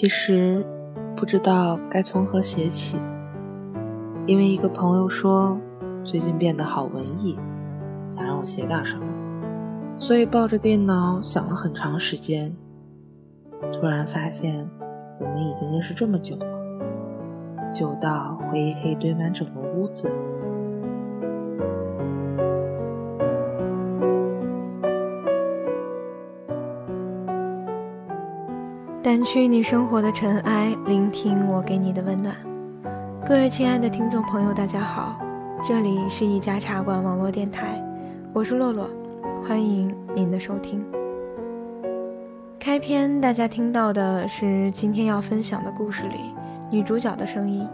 其实不知道该从何写起，因为一个朋友说最近变得好文艺，想让我写点什么，所以抱着电脑想了很长时间。突然发现，我们已经认识这么久了。久到回忆可以堆满整个屋子。掸去你生活的尘埃，聆听我给你的温暖。各位亲爱的听众朋友，大家好，这里是一家茶馆网络电台，我是洛洛，欢迎您的收听。开篇大家听到的是今天要分享的故事里。女主角的声音，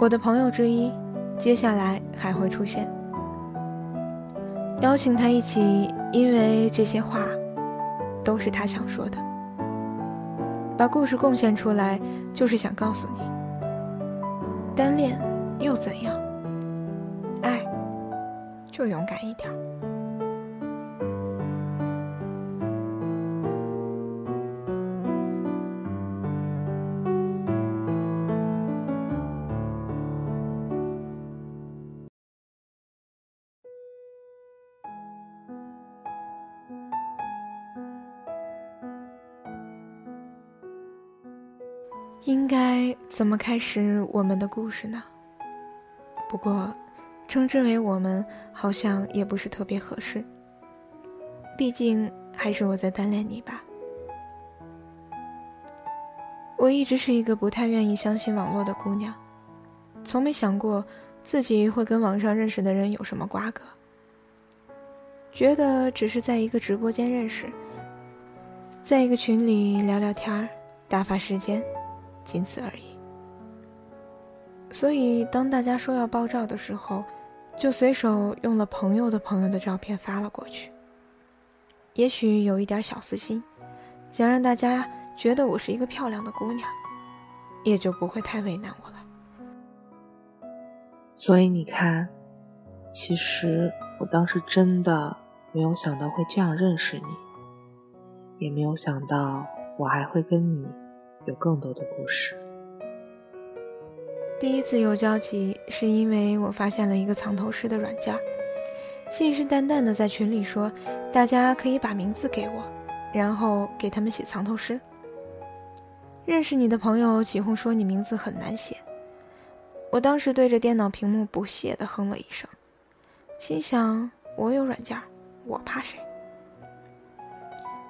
我的朋友之一，接下来还会出现。邀请他一起，因为这些话都是他想说的。把故事贡献出来，就是想告诉你：单恋又怎样？爱就勇敢一点。么开始我们的故事呢？不过，称之为我们好像也不是特别合适。毕竟还是我在单恋你吧。我一直是一个不太愿意相信网络的姑娘，从没想过自己会跟网上认识的人有什么瓜葛。觉得只是在一个直播间认识，在一个群里聊聊天儿，打发时间。仅此而已。所以，当大家说要爆照的时候，就随手用了朋友的朋友的照片发了过去。也许有一点小私心，想让大家觉得我是一个漂亮的姑娘，也就不会太为难我了。所以你看，其实我当时真的没有想到会这样认识你，也没有想到我还会跟你。有更多的故事。第一次有交集，是因为我发现了一个藏头诗的软件，信誓旦旦的在群里说，大家可以把名字给我，然后给他们写藏头诗。认识你的朋友起哄说你名字很难写，我当时对着电脑屏幕不屑的哼了一声，心想我有软件，我怕谁？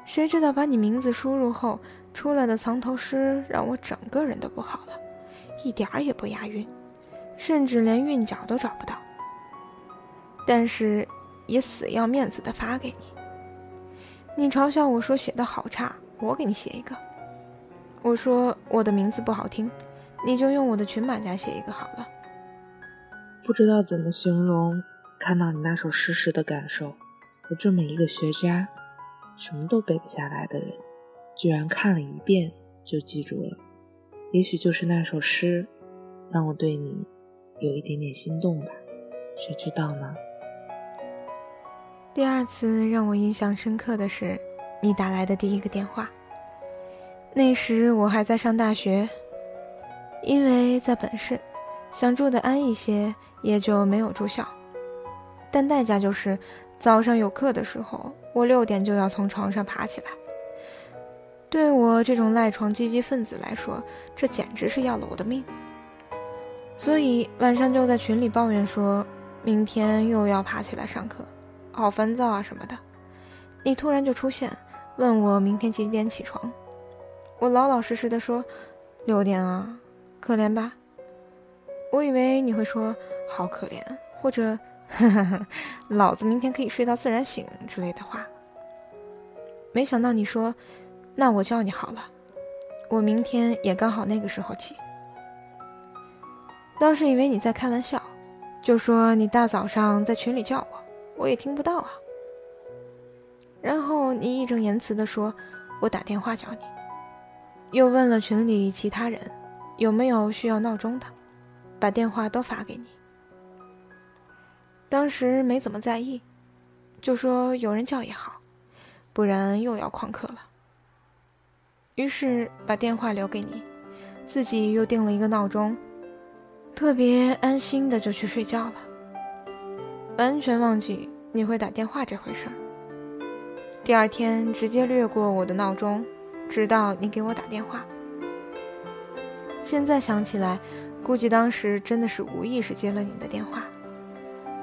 谁知道把你名字输入后。出来的藏头诗让我整个人都不好了，一点儿也不押韵，甚至连韵脚都找不到。但是也死要面子的发给你。你嘲笑我说写的好差，我给你写一个。我说我的名字不好听，你就用我的群马甲写一个好了。不知道怎么形容看到你那首诗时的感受。有这么一个学渣，什么都背不下来的人。居然看了一遍就记住了，也许就是那首诗，让我对你有一点点心动吧，谁知道呢？第二次让我印象深刻的是你打来的第一个电话。那时我还在上大学，因为在本市，想住的安一些，也就没有住校，但代价就是早上有课的时候，我六点就要从床上爬起来。对我这种赖床积极分子来说，这简直是要了我的命。所以晚上就在群里抱怨说，明天又要爬起来上课，好烦躁啊什么的。你突然就出现，问我明天几点起床，我老老实实的说，六点啊，可怜吧？我以为你会说好可怜，或者呵呵呵老子明天可以睡到自然醒之类的话。没想到你说。那我叫你好了，我明天也刚好那个时候起。当时以为你在开玩笑，就说你大早上在群里叫我，我也听不到啊。然后你义正言辞地说，我打电话叫你，又问了群里其他人有没有需要闹钟的，把电话都发给你。当时没怎么在意，就说有人叫也好，不然又要旷课了。于是把电话留给你，自己又定了一个闹钟，特别安心的就去睡觉了，完全忘记你会打电话这回事儿。第二天直接略过我的闹钟，直到你给我打电话。现在想起来，估计当时真的是无意识接了你的电话。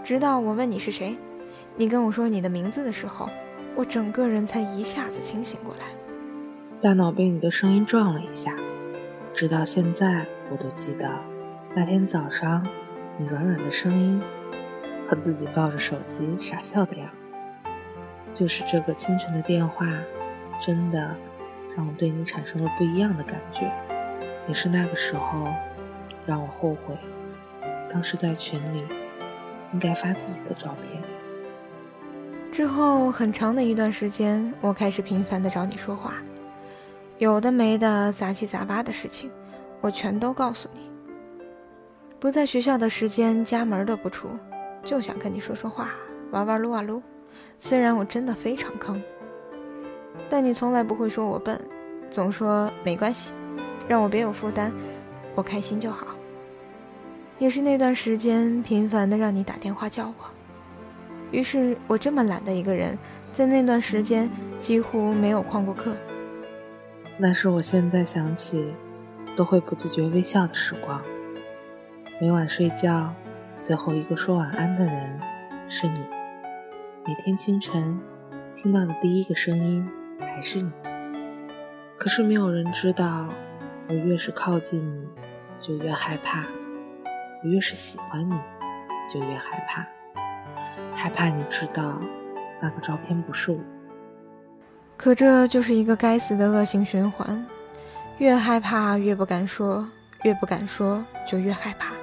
直到我问你是谁，你跟我说你的名字的时候，我整个人才一下子清醒过来。大脑被你的声音撞了一下，直到现在我都记得那天早上你软软的声音和自己抱着手机傻笑的样子。就是这个清晨的电话，真的让我对你产生了不一样的感觉。也是那个时候，让我后悔，当时在群里应该发自己的照片。之后很长的一段时间，我开始频繁的找你说话，有的没的杂七杂八的事情，我全都告诉你。不在学校的时间，家门都不出，就想跟你说说话，玩玩撸啊撸。虽然我真的非常坑，但你从来不会说我笨，总说没关系。让我别有负担，我开心就好。也是那段时间频繁的让你打电话叫我，于是我这么懒的一个人，在那段时间几乎没有旷过课。那是我现在想起，都会不自觉微笑的时光。每晚睡觉，最后一个说晚安的人是你。每天清晨听到的第一个声音还是你。可是没有人知道。我越是靠近你，就越害怕；我越是喜欢你，就越害怕。害怕你知道那个照片不是我。可这就是一个该死的恶性循环：越害怕越不敢说，越不敢说就越害怕，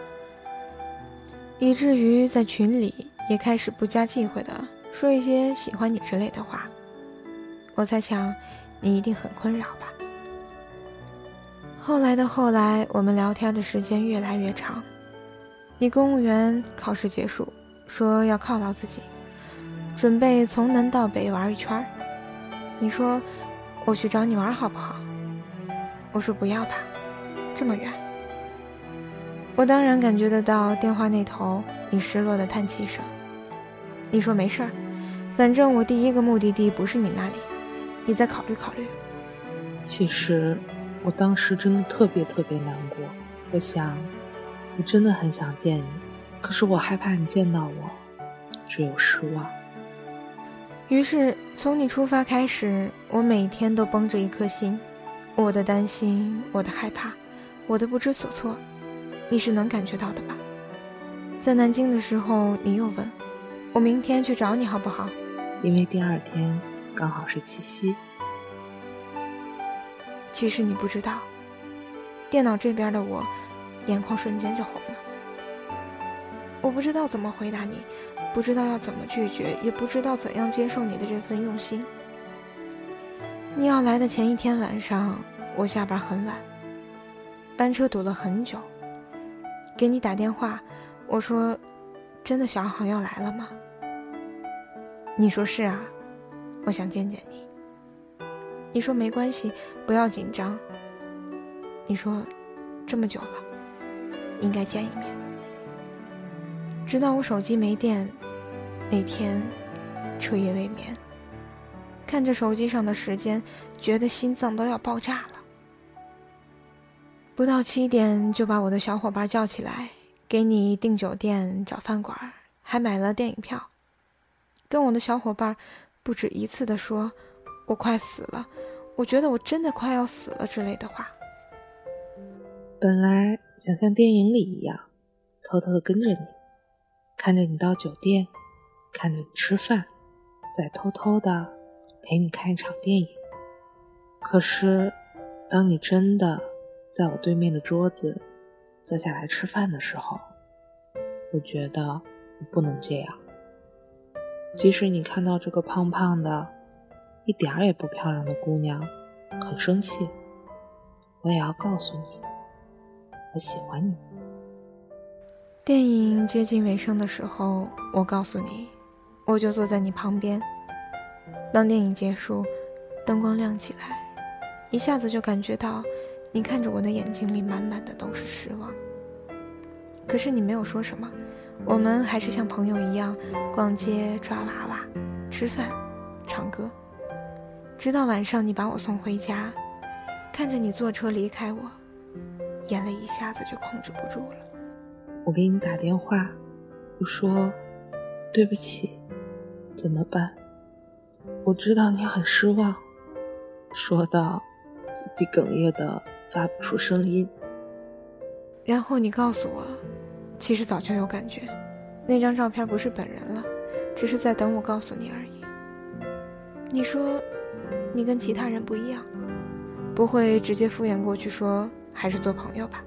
以至于在群里也开始不加忌讳的说一些喜欢你之类的话。我猜想，你一定很困扰吧。后来的后来，我们聊天的时间越来越长。你公务员考试结束，说要犒劳自己，准备从南到北玩一圈儿你说我去找你玩好不好？我说不要吧，这么远。我当然感觉得到电话那头你失落的叹气声。你说没事儿，反正我第一个目的地不是你那里，你再考虑考虑。其实。我当时真的特别特别难过，我想，我真的很想见你，可是我害怕你见到我，只有失望。于是从你出发开始，我每天都绷着一颗心，我的担心，我的害怕，我的不知所措，你是能感觉到的吧？在南京的时候，你又问我明天去找你好不好？因为第二天刚好是七夕。其实你不知道，电脑这边的我，眼眶瞬间就红了。我不知道怎么回答你，不知道要怎么拒绝，也不知道怎样接受你的这份用心。你要来的前一天晚上，我下班很晚，班车堵了很久。给你打电话，我说：“真的想好要来了吗？”你说是啊，我想见见你。你说没关系，不要紧张。你说，这么久了，应该见一面。直到我手机没电，那天彻夜未眠，看着手机上的时间，觉得心脏都要爆炸了。不到七点就把我的小伙伴叫起来，给你订酒店、找饭馆，还买了电影票。跟我的小伙伴不止一次的说。我快死了，我觉得我真的快要死了之类的话。本来想像电影里一样，偷偷的跟着你，看着你到酒店，看着你吃饭，再偷偷的陪你看一场电影。可是，当你真的在我对面的桌子坐下来吃饭的时候，我觉得我不能这样。即使你看到这个胖胖的。一点儿也不漂亮的姑娘，很生气。我也要告诉你，我喜欢你。电影接近尾声的时候，我告诉你，我就坐在你旁边。当电影结束，灯光亮起来，一下子就感觉到，你看着我的眼睛里满满的都是失望。可是你没有说什么，我们还是像朋友一样逛街、抓娃娃、吃饭、唱歌，直到晚上你把我送回家，看着你坐车离开我，眼泪一下子就控制不住了。我给你打电话，我说对不起，怎么办？我知道你很失望，说到。自己哽咽的发不出声音，然后你告诉我，其实早就有感觉，那张照片不是本人了，只是在等我告诉你而已。你说，你跟其他人不一样，不会直接敷衍过去说还是做朋友吧，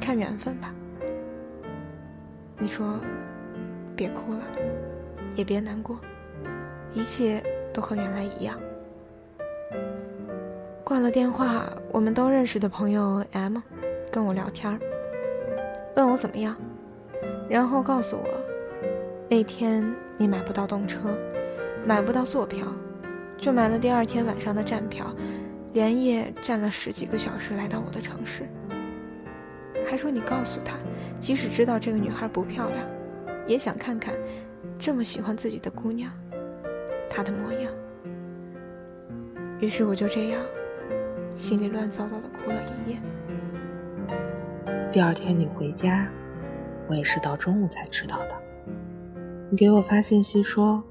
看缘分吧。你说，别哭了，也别难过，一切都和原来一样。挂了电话，我们都认识的朋友 M 跟我聊天问我怎么样，然后告诉我，那天你买不到动车，买不到坐票，就买了第二天晚上的站票，连夜站了十几个小时来到我的城市。还说你告诉他，即使知道这个女孩不漂亮，也想看看这么喜欢自己的姑娘，她的模样。于是我就这样。心里乱糟糟的，哭了一夜。第二天你回家，我也是到中午才知道的。你给我发信息说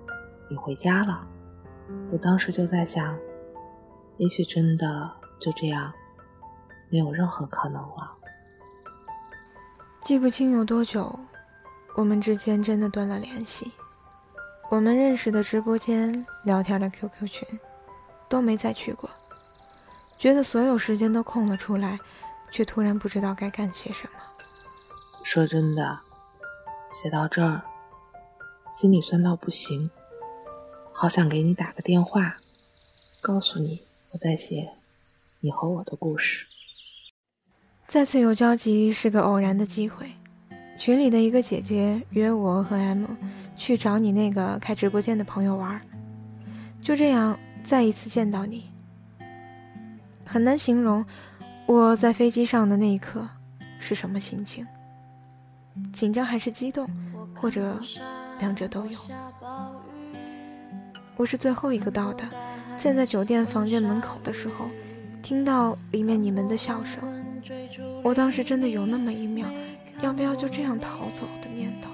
你回家了，我当时就在想，也许真的就这样，没有任何可能了。记不清有多久，我们之间真的断了联系。我们认识的直播间、聊天的 QQ 群，都没再去过。觉得所有时间都空了出来，却突然不知道该干些什么。说真的，写到这儿，心里酸到不行，好想给你打个电话，告诉你我在写你和我的故事。再次有交集是个偶然的机会，群里的一个姐姐约我和 M 去找你那个开直播间的朋友玩，就这样再一次见到你。很难形容我在飞机上的那一刻是什么心情，紧张还是激动，或者两者都有。我是最后一个到的，站在酒店房间门口的时候，听到里面你们的笑声，我当时真的有那么一秒，要不要就这样逃走的念头。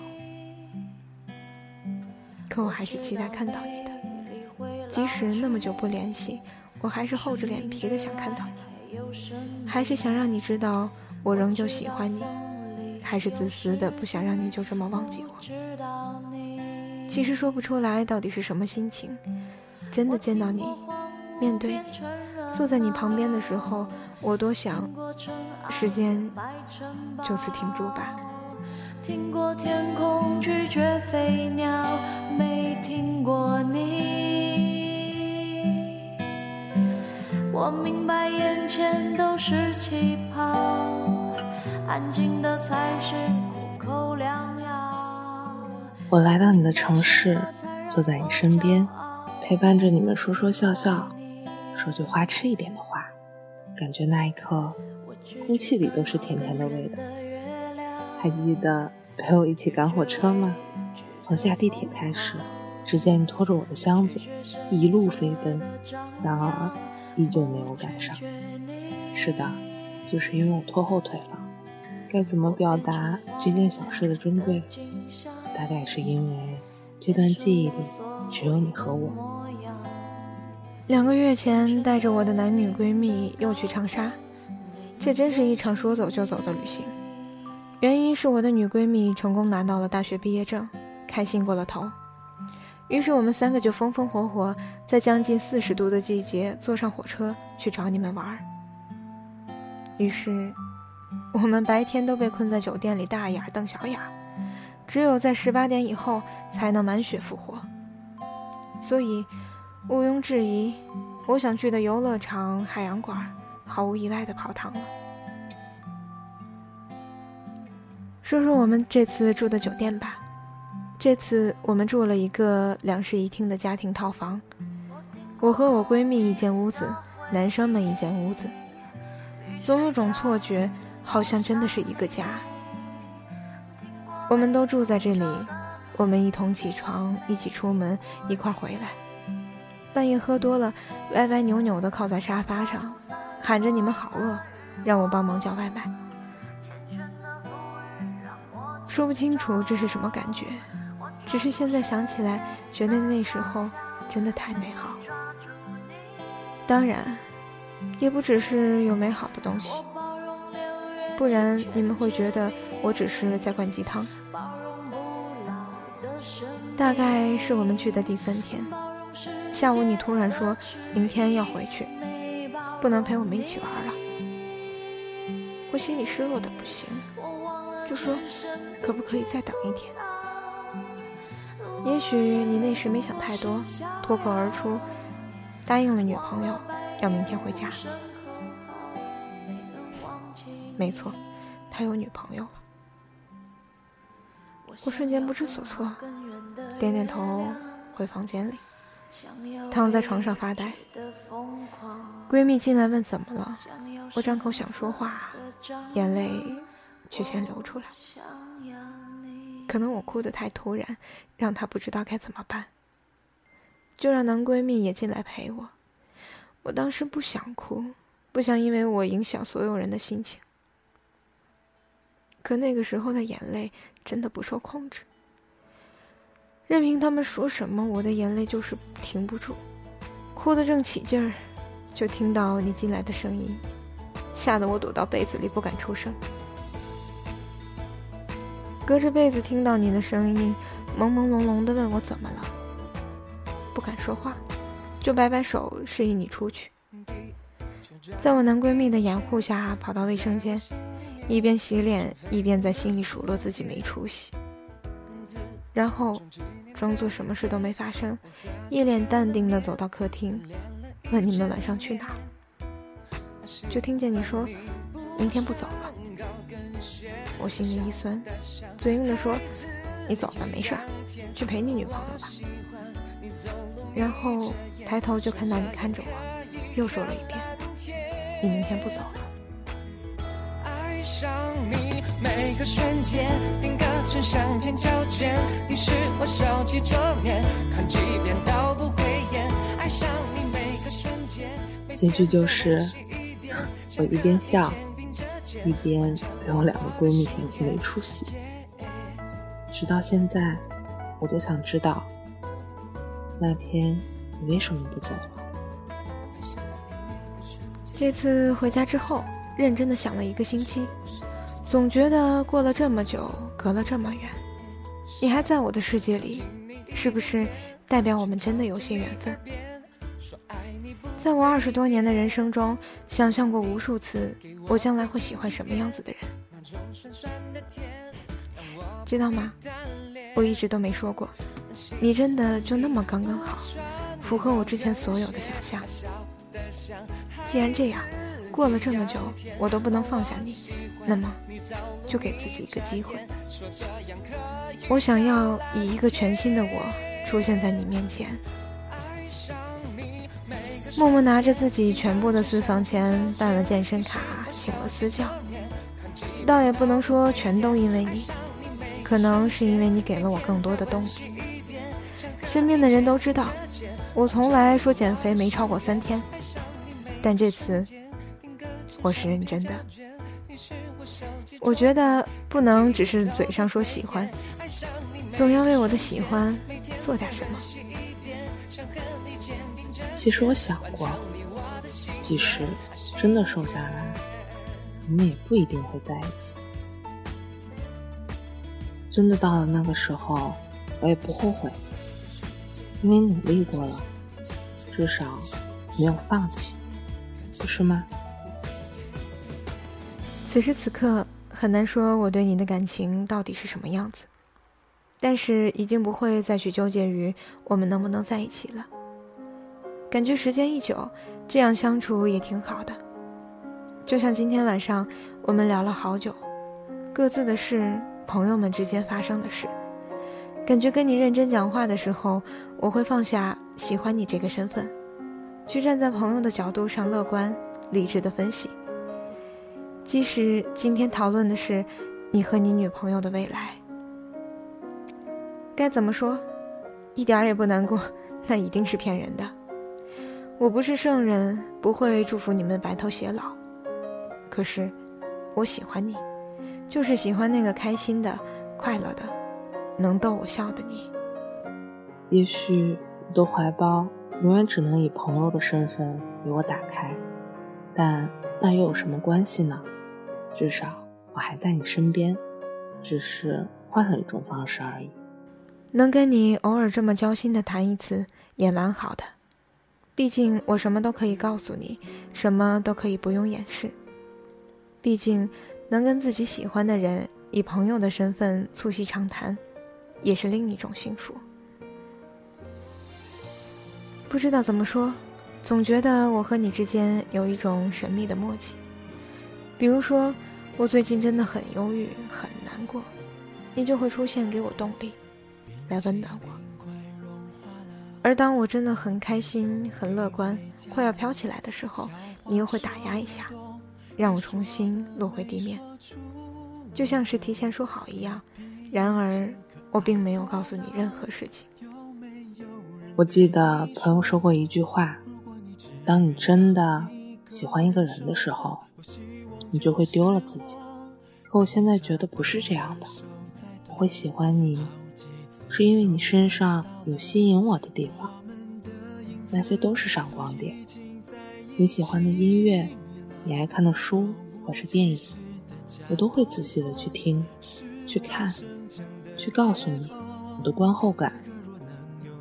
可我还是期待看到你的，即使那么久不联系。我还是厚着脸皮的想看到你，还是想让你知道我仍旧喜欢你，还是自私的不想让你就这么忘记我。其实说不出来到底是什么心情。真的见到你，面对你，坐在你旁边的时候，我多想时间就此停住吧。听过天空拒绝飞鸟，过你。我明白眼前都是气泡，安静的才是苦口良药。我来到你的城市，坐在你身边，陪伴着你们说说笑笑，说句花痴一点的话，感觉那一刻，空气里都是甜甜的味道。还记得陪我一起赶火车吗？从下地铁开始，只见你拖着我的箱子，一路飞奔。然而。依旧没有赶上。是的，就是因为我拖后腿了。该怎么表达这件小事的珍贵？大概是因为这段记忆里只有你和我。两个月前，带着我的男女闺蜜又去长沙，这真是一场说走就走的旅行。原因是我的女闺蜜成功拿到了大学毕业证，开心过了头。于是我们三个就风风火火，在将近四十度的季节坐上火车去找你们玩儿。于是，我们白天都被困在酒店里大眼瞪小眼，只有在十八点以后才能满血复活。所以，毋庸置疑，我想去的游乐场、海洋馆，毫无意外的泡汤了。说说我们这次住的酒店吧。这次我们住了一个两室一厅的家庭套房，我和我闺蜜一间屋子，男生们一间屋子，总有种错觉，好像真的是一个家。我们都住在这里，我们一同起床，一起出门，一块回来。半夜喝多了，歪歪扭扭的靠在沙发上，喊着“你们好饿”，让我帮忙叫外卖。说不清楚这是什么感觉，只是现在想起来，觉得那时候真的太美好。当然，也不只是有美好的东西，不然你们会觉得我只是在灌鸡汤。大概是我们去的第三天，下午你突然说明天要回去，不能陪我们一起玩了，我心里失落的不行，就说可不可以再等一天？也许你那时没想太多，脱口而出。答应了女朋友，要明天回家。没错，他有女朋友了。我瞬间不知所措，点点头，回房间里，躺在床上发呆。闺蜜进来问怎么了，我张口想说话，眼泪却先流出来。可能我哭得太突然，让她不知道该怎么办。就让男闺蜜也进来陪我。我当时不想哭，不想因为我影响所有人的心情。可那个时候的眼泪真的不受控制，任凭他们说什么，我的眼泪就是停不住。哭得正起劲儿，就听到你进来的声音，吓得我躲到被子里不敢出声。隔着被子听到你的声音，朦朦胧胧的问我怎么了。不敢说话，就摆摆手示意你出去。在我男闺蜜的掩护下，跑到卫生间，一边洗脸一边在心里数落自己没出息，然后装作什么事都没发生，一脸淡定地走到客厅，问你们晚上去哪。就听见你说，明天不走了。我心里一酸，嘴硬的说，你走吧，没事儿，去陪你女朋友吧。然后抬头就看到你看着我，又说了一遍：“你明天不走了。”结局就是我一边笑，一边被我两个闺蜜嫌弃没出息。直到现在，我都想知道。那天你为什么不走了？这次回家之后，认真的想了一个星期，总觉得过了这么久，隔了这么远，你还在我的世界里，是不是代表我们真的有些缘分？在我二十多年的人生中，想象过无数次，我将来会喜欢什么样子的人，知道吗？我一直都没说过。你真的就那么刚刚好，符合我之前所有的想象。既然这样，过了这么久我都不能放下你，那么就给自己一个机会。我想要以一个全新的我出现在你面前。默默拿着自己全部的私房钱办了健身卡，请了私教，倒也不能说全都因为你，可能是因为你给了我更多的动力。身边的人都知道，我从来说减肥没超过三天，但这次我是认真的。我觉得不能只是嘴上说喜欢，总要为我的喜欢做点什么。其实我想过，即使真的瘦下来，我们也不一定会在一起。真的到了那个时候，我也不后悔。因为努力过了，至少没有放弃，不是吗？此时此刻很难说我对你的感情到底是什么样子，但是已经不会再去纠结于我们能不能在一起了。感觉时间一久，这样相处也挺好的。就像今天晚上我们聊了好久，各自的事，朋友们之间发生的事。感觉跟你认真讲话的时候，我会放下喜欢你这个身份，去站在朋友的角度上乐观理智的分析。即使今天讨论的是你和你女朋友的未来，该怎么说？一点儿也不难过，那一定是骗人的。我不是圣人，不会祝福你们白头偕老。可是，我喜欢你，就是喜欢那个开心的、快乐的、能逗我笑的你。也许你的怀抱永远只能以朋友的身份为我打开，但那又有什么关系呢？至少我还在你身边，只是换了一种方式而已。能跟你偶尔这么交心的谈一次，也蛮好的。毕竟我什么都可以告诉你，什么都可以不用掩饰。毕竟能跟自己喜欢的人以朋友的身份促膝长谈，也是另一种幸福。不知道怎么说，总觉得我和你之间有一种神秘的默契。比如说，我最近真的很忧郁、很难过，你就会出现给我动力，来温暖我；而当我真的很开心、很乐观、快要飘起来的时候，你又会打压一下，让我重新落回地面，就像是提前说好一样。然而，我并没有告诉你任何事情。我记得朋友说过一句话：“当你真的喜欢一个人的时候。”你就会丢了自己，可我现在觉得不是这样的。我会喜欢你，是因为你身上有吸引我的地方，那些都是闪光点。你喜欢的音乐，你爱看的书或是电影，我都会仔细的去听、去看、去告诉你我的观后感。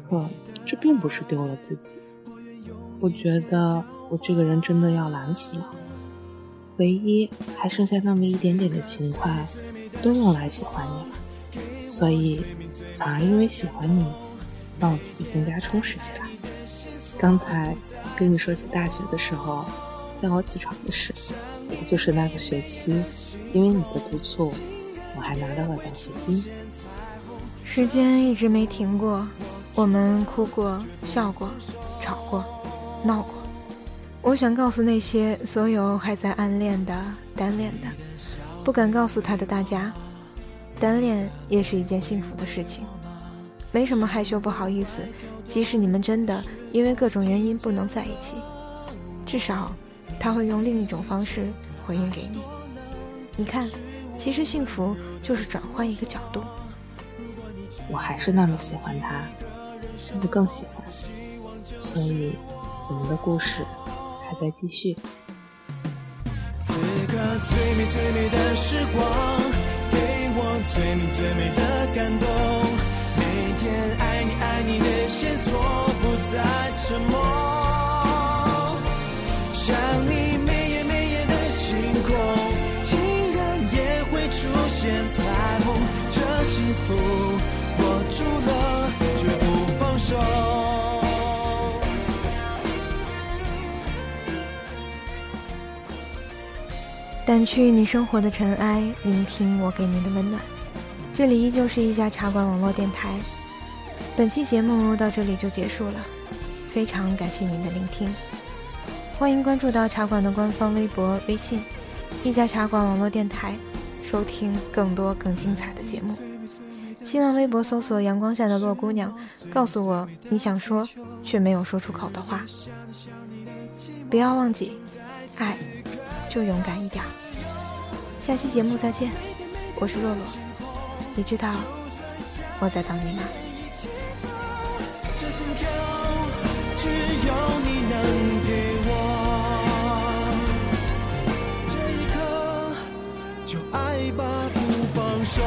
可这并不是丢了自己，我觉得我这个人真的要懒死了。唯一还剩下那么一点点的情怀，都用来喜欢你了，所以反而因为喜欢你，让我自己更加充实起来。刚才跟你说起大学的时候，叫我起床的事，也就是那个学期，因为你的督促，我还拿到了奖学金。时间一直没停过，我们哭过、笑过、吵过、闹过。我想告诉那些所有还在暗恋的、单恋的、不敢告诉他的大家，单恋也是一件幸福的事情，没什么害羞不好意思。即使你们真的因为各种原因不能在一起，至少他会用另一种方式回应给你。你看，其实幸福就是转换一个角度。我还是那么喜欢他，甚至更喜欢，所以我们的故事。还在继续。此刻最美最美的时光，给我最美最美的感动。天爱你爱你的线索不再沉默。想你每夜每夜的星空，竟然也会出现彩虹。这幸福握住了，绝不放手。掸去你生活的尘埃，聆听我给你的温暖。这里依旧是一家茶馆网络电台。本期节目到这里就结束了，非常感谢您的聆听。欢迎关注到茶馆的官方微博、微信“一家茶馆网络电台”，收听更多更精彩的节目。新浪微博搜索“阳光下的洛姑娘”，告诉我你想说却没有说出口的话。不要忘记，爱。就勇敢一点。下期节目再见，我是洛洛，你知道我在等你吗？心跳只有你能给我，这一刻就爱吧，不放手。